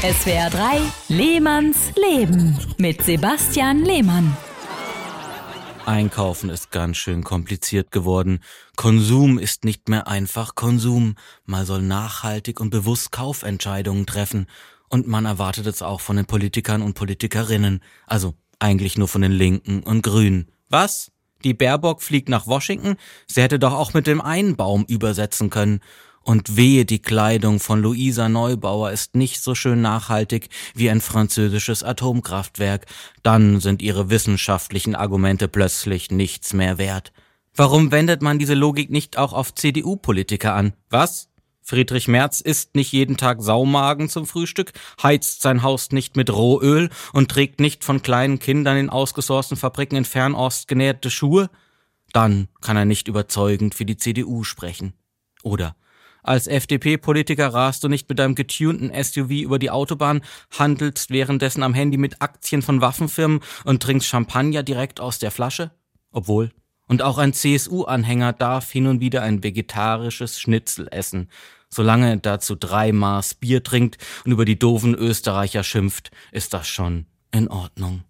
SWR 3 Lehmanns Leben mit Sebastian Lehmann. Einkaufen ist ganz schön kompliziert geworden. Konsum ist nicht mehr einfach Konsum. Man soll nachhaltig und bewusst Kaufentscheidungen treffen. Und man erwartet es auch von den Politikern und Politikerinnen. Also eigentlich nur von den Linken und Grünen. Was? Die Baerbock fliegt nach Washington? Sie hätte doch auch mit dem Einbaum übersetzen können. Und wehe, die Kleidung von Luisa Neubauer ist nicht so schön nachhaltig wie ein französisches Atomkraftwerk, dann sind ihre wissenschaftlichen Argumente plötzlich nichts mehr wert. Warum wendet man diese Logik nicht auch auf CDU-Politiker an? Was? Friedrich Merz isst nicht jeden Tag Saumagen zum Frühstück, heizt sein Haus nicht mit Rohöl und trägt nicht von kleinen Kindern in ausgesourcten Fabriken in Fernost genähte Schuhe? Dann kann er nicht überzeugend für die CDU sprechen. Oder als FDP-Politiker rast du nicht mit deinem getunten SUV über die Autobahn, handelst währenddessen am Handy mit Aktien von Waffenfirmen und trinkst Champagner direkt aus der Flasche? Obwohl. Und auch ein CSU-Anhänger darf hin und wieder ein vegetarisches Schnitzel essen, solange er dazu drei Maß Bier trinkt und über die doofen Österreicher schimpft, ist das schon in Ordnung.